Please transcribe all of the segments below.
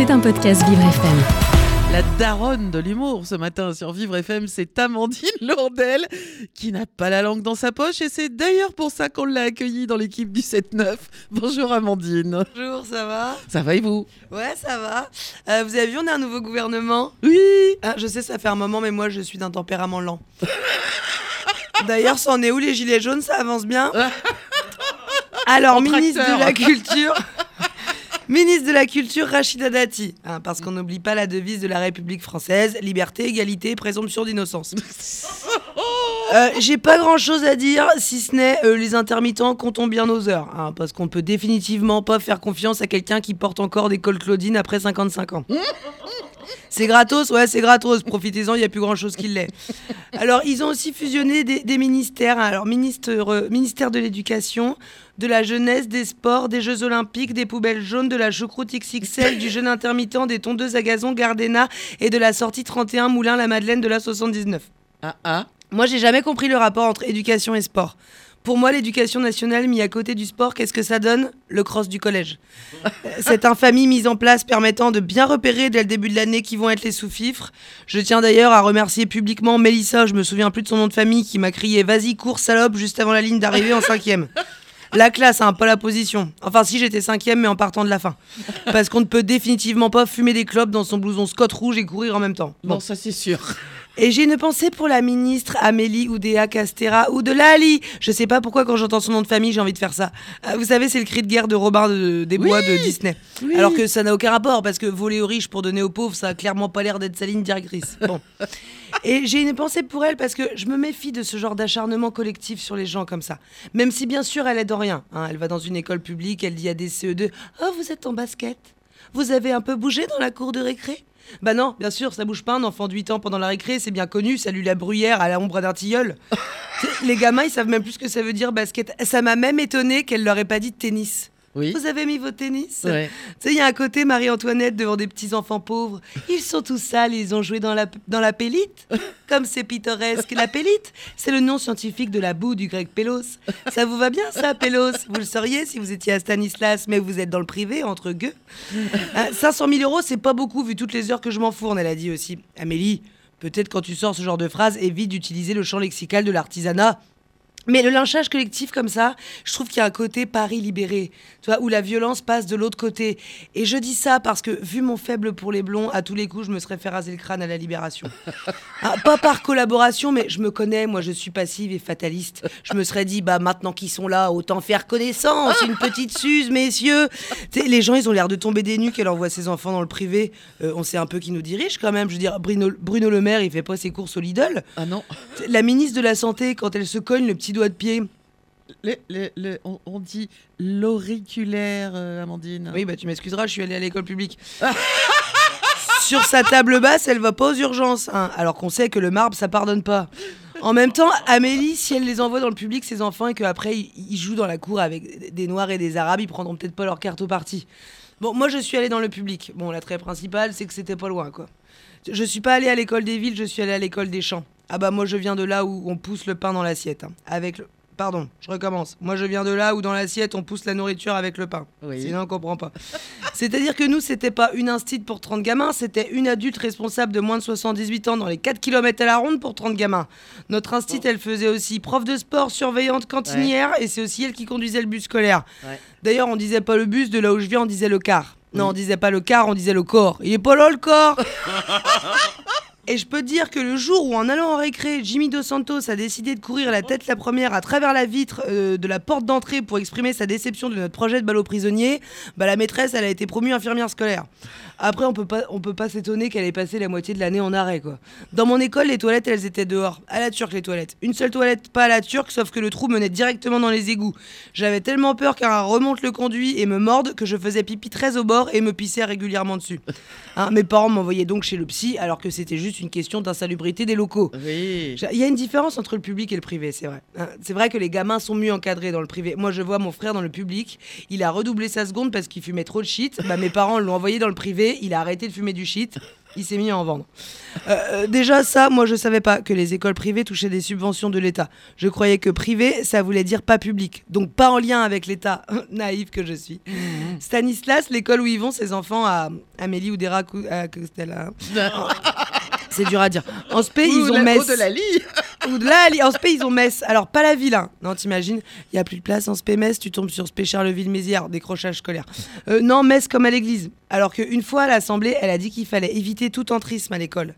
C'est un podcast Vivre FM. La daronne de l'humour ce matin sur Vivre FM, c'est Amandine Lourdel qui n'a pas la langue dans sa poche et c'est d'ailleurs pour ça qu'on l'a accueillie dans l'équipe du 7-9. Bonjour Amandine. Bonjour, ça va? Ça va et vous? Ouais, ça va. Euh, vous avez vu, on a un nouveau gouvernement? Oui Ah, Je sais, ça fait un moment, mais moi, je suis d'un tempérament lent. D'ailleurs, c'en est où les gilets jaunes? Ça avance bien? Alors, En ministre tracteur. de la Culture... Ministre de la Culture, Rachida Dati. Hein, parce qu'on n'oublie pas la devise de la République française liberté, égalité, présomption d'innocence. Euh, J'ai pas grand chose à dire, si ce n'est euh, les intermittents comptons bien nos heures. hein, parce qu'on peut définitivement pas faire confiance à quelqu'un qui porte encore des cols Claudine après 55 ans. C'est gratos, ouais, c'est gratos. Profitez-en, il n'y a plus grand chose qui l'est. Alors, ils ont aussi fusionné des, des ministères. hein. Alors, ministre, euh, ministère de l'Éducation, de la Jeunesse, des Sports, des Jeux Olympiques, des poubelles jaunes, de la choucroute XXL, du jeûne intermittent, des tondeuses à gazon Gardena et de la sortie 31 Moulin la Madeleine de la 79. Ah ah Moi, j'ai jamais compris le rapport entre éducation et sport. Pour moi, l'éducation nationale mis à côté du sport, qu'est-ce que ça donne? Le cross du collège. Euh, Cette infamie mise en place permettant de bien repérer dès le début de l'année qui vont être les sous-fifres. Je tiens d'ailleurs à remercier publiquement Mélissa, je me souviens plus de son nom de famille, qui m'a crié Vas-y, cours salope juste avant la ligne d'arrivée en cinquième. La classe, hein, pas la position. Enfin, si j'étais cinquième, mais en partant de la fin. Parce qu'on ne peut définitivement pas fumer des clopes dans son blouson Scott rouge et courir en même temps. Bon. Bon, ça c'est sûr. Et j'ai une pensée pour la ministre Amélie Oudéa Castera ou de Lali. Je sais pas pourquoi quand j'entends son nom de famille, j'ai envie de faire ça. Euh, vous savez, c'est le cri de guerre de Robin de- des Bois de Disney. Oui. Alors que ça n'a aucun rapport parce que voler aux riches pour donner aux pauvres, ça a clairement pas l'air d'être sa ligne directrice. Bon. Et j'ai une pensée pour elle parce que je me méfie de ce genre d'acharnement collectif sur les gens comme ça. Même si bien sûr elle aide en rien. hein. Elle va dans une école publique, elle dit à des CE2 Oh, vous êtes en basket? Vous avez un peu bougé dans la cour de récré? Bah non, bien sûr, ça bouge pas un enfant de 8 ans pendant la récré, c'est bien connu, salut la bruyère à la ombre d'un tilleul. Les gamins, ils savent même plus ce que ça veut dire basket. Ça m'a même étonné qu'elle leur ait pas dit tennis. Oui. Vous avez mis vos tennis Ouais. Tu sais, il y a un côté Marie-Antoinette devant des petits enfants pauvres. Ils sont tous sales, ils ont joué dans la, dans la pélite. Comme c'est pittoresque. La pélite, c'est le nom scientifique de la boue du grec pélos. Ça vous va bien, ça, pélos? Vous le sauriez si vous étiez à Stanislas, mais vous êtes dans le privé, entre gueux. Euh, 500 000 euros, c'est pas beaucoup vu toutes les heures que je m'en fourne, elle a dit aussi. Amélie, peut-être quand tu sors ce genre de phrase, évite d'utiliser le champ lexical de l'artisanat. Mais le lynchage collectif comme ça, je trouve qu'il y a un côté Paris libéré, tu vois, où la violence passe de l'autre côté. Et je dis ça parce que, vu mon faible pour les blonds, à tous les coups, je me serais fait raser le crâne à la libération. Ah, pas par collaboration, mais je me connais, moi je suis passive et fataliste. Je me serais dit, bah maintenant qu'ils sont là, autant faire connaissance, une petite suze, messieurs. Les gens, ils ont l'air de tomber des nuques, elle envoie ses enfants dans le privé. Euh, on sait un peu qui nous dirige quand même. Je veux dire, Bruno, Bruno Le Maire, il fait pas ses courses au Lidl. Ah non. La ministre de la Santé, quand elle se cogne le petit doigt de pied. Le- le- le- on, on dit l'auriculaire, euh, Amandine. Oui, bah tu m'excuseras, je suis allée à l'école publique. Sur sa table basse, elle va pas aux urgences, hein, alors qu'on sait que le marbre, ça pardonne pas. En même temps, Amélie, si elle les envoie dans le public, ses enfants, et qu'après ils, ils jouent dans la cour avec des Noirs et des Arabes, ils prendront peut-être pas leur carte au parti. Bon, moi je suis allée dans le public. Bon, l'attrait principal, c'est que c'était pas loin, quoi. Je suis pas allée à l'école des villes, je suis allée à l'école des champs. Ah bah moi je viens de là où on pousse le pain dans l'assiette. hein, avec le... Pardon, je recommence. Moi je viens de là où dans l'assiette on pousse la nourriture avec le pain. Oui. Sinon on comprend pas. C'est-à-dire que nous, c'était pas une instite pour 30 gamins, c'était une adulte responsable de moins de 78 ans dans les 4 km à la ronde pour 30 gamins. Notre instite, elle faisait aussi prof de sport, surveillante, cantinière, et c'est aussi elle qui conduisait le bus scolaire. Ouais. D'ailleurs, on disait pas le bus, de là où je viens, on disait le car. Non, on disait pas le car, on disait le corps. Il est pas là le corps? Et je peux dire que le jour où, en allant en récré, Jimmy Dos Santos a décidé de courir la tête la première à travers la vitre euh, de la porte d'entrée pour exprimer sa déception de notre projet de balle aux prisonniers, bah, la maîtresse, elle a été promue infirmière scolaire. Après, on peut pas, on peut pas s'étonner qu'elle ait passé la moitié de l'année en arrêt, quoi. Dans mon école, les toilettes, elles étaient dehors. À la turque, les toilettes. Une seule toilette, pas à la turque, sauf que le trou menait directement dans les égouts. J'avais tellement peur qu'un remonte le conduit et me morde que je faisais pipi très au bord et me pissais régulièrement dessus. Hein, mes parents m'envoyaient donc chez le psy alors que c'était juste une question d'insalubrité des locaux. Oui. Il y a une différence entre le public et le privé, c'est vrai. Hein, C'est vrai que les gamins sont mieux encadrés dans le privé. Moi, je vois mon frère dans le public, il a redoublé sa seconde parce qu'il fumait trop de shit. Bah, mes parents l'ont envoyé dans le privé, il a arrêté de fumer du shit. Il s'est mis à en vendre. Euh, euh, déjà, ça, moi, je savais pas que les écoles privées touchaient des subventions de l'État. Je croyais que privé, ça voulait dire pas public. Donc pas en lien avec l'État. Naïf que je suis. Stanislas, l'école où ils vont, ses enfants à Amélie ou à Costella. C'est dur à dire. En spé, ils ont Metz. de la lie. Ou de là, en spé, ils ont Metz. Alors, pas la ville, hein. Non, t'imagines, il y a plus de place en spé Metz, tu tombes sur spé Charleville-Mézières, décrochage scolaire. Euh, non, Metz comme à l'église. Alors qu'une fois à l'Assemblée, elle a dit qu'il fallait éviter tout tantrisme à l'école.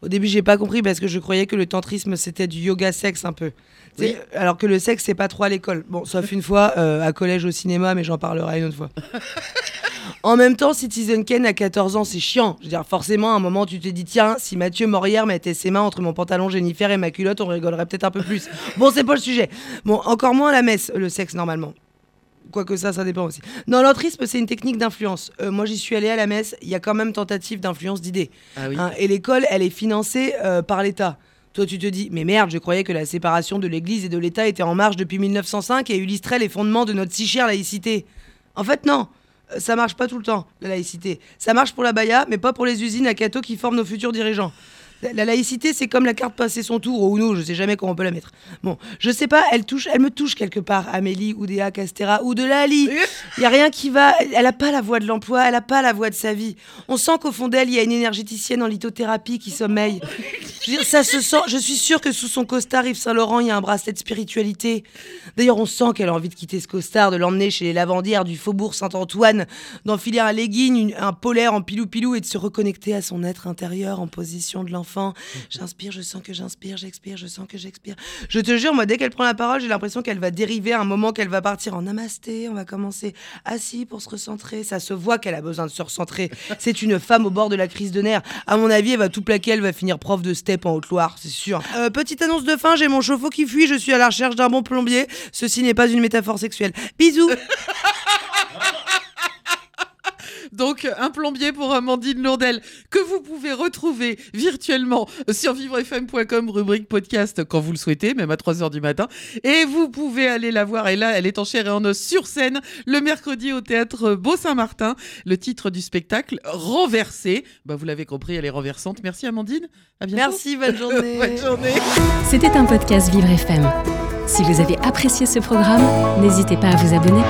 Au début, j'ai pas compris parce que je croyais que le tantrisme c'était du yoga sexe un peu. Sais, Alors que le sexe c'est pas trop à l'école. Bon, sauf une fois euh, à collège au cinéma, mais j'en parlerai une autre fois. En même temps, Citizen Ken à 14 ans, c'est chiant. Je veux dire, forcément, à un moment, tu te dis, tiens, si Mathieu Morière mettait ses mains entre mon pantalon Jennifer et ma culotte, on rigolerait peut-être un peu plus. Bon, c'est pas le sujet. Bon, encore moins la messe, le sexe, normalement. Quoique ça, ça dépend aussi. Non, l'entrisme, c'est une technique d'influence. Euh, moi, j'y suis allée à la messe, il y a quand même tentative d'influence d'idées. Ah oui. Hein, et l'école, elle est financée euh, par l'État. Toi, tu te dis, mais merde, je croyais que la séparation de l'Église et de l'État était en marche depuis 1905 et illustrait les fondements de notre si chère laïcité. En fait, non. Ça marche pas tout le temps, la laïcité. Ça marche pour la Baïa, mais pas pour les usines à Cato qui forment nos futurs dirigeants. La, la laïcité, c'est comme la carte passer son tour au Uno, je sais jamais comment on peut la mettre. Bon, je sais pas, elle touche, elle me touche quelque part, Amélie, Oudéa, Castera ou de Lali. Il y a rien qui va. Elle a pas la voix de l'emploi, elle a pas la voix de sa vie. On sent qu'au fond d'elle, il y a une énergéticienne en lithothérapie qui sommeille. Je ça se sent. Je suis sûre que sous son costard Yves Saint Laurent, il y a un bracelet de spiritualité. D'ailleurs, on sent qu'elle a envie de quitter ce costard, de l'emmener chez les lavandières du faubourg Saint-Antoine, d'enfiler un legging, un polaire en pilou-pilou et de se reconnecter à son être intérieur en position de l'enfant. J'inspire, je sens que j'inspire, j'expire, je sens que j'expire. Je te jure, moi, dès qu'elle prend la parole, j'ai l'impression qu'elle va dériver à un moment qu'elle va partir en namasté. On va commencer assis pour se recentrer. Ça se voit qu'elle a besoin de se recentrer. C'est une femme au bord de la crise de nerfs. À mon avis, elle va tout plaquer. Elle va finir prof de step en Haute-Loire, c'est sûr. Euh, petite annonce de fin j'ai mon chauffe-eau qui fuit. Je suis à la recherche d'un bon plombier. Ceci n'est pas une métaphore sexuelle. Bisous. Donc, un plombier pour Amandine Lourdel, que vous pouvez retrouver virtuellement sur vivrefm.com, rubrique podcast, quand vous le souhaitez, même à 3h du matin. Et vous pouvez aller la voir. Et là, elle est en chair et en os sur scène le mercredi au théâtre Beau-Saint-Martin. Le titre du spectacle, Renversé. Bah, vous l'avez compris, elle est renversante. Merci Amandine. À bientôt. Merci, bonne journée. Bonne journée. C'était un podcast Vivre FM. Si vous avez apprécié ce programme, n'hésitez pas à vous abonner.